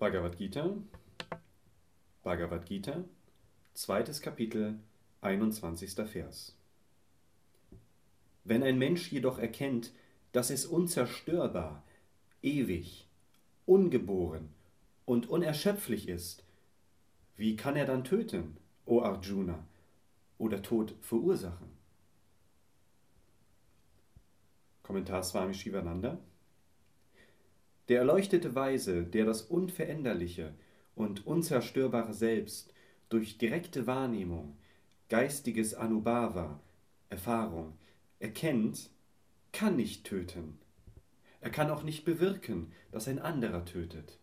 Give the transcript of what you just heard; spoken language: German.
Bhagavad Gita, Bhagavad Gita, zweites Kapitel, 21. Vers. Wenn ein Mensch jedoch erkennt, dass es unzerstörbar, ewig, ungeboren und unerschöpflich ist, wie kann er dann töten, o Arjuna, oder Tod verursachen? Kommentar Swami Shivananda. Der erleuchtete Weise, der das Unveränderliche und Unzerstörbare Selbst durch direkte Wahrnehmung, geistiges Anubhava, Erfahrung, erkennt, kann nicht töten. Er kann auch nicht bewirken, dass ein anderer tötet.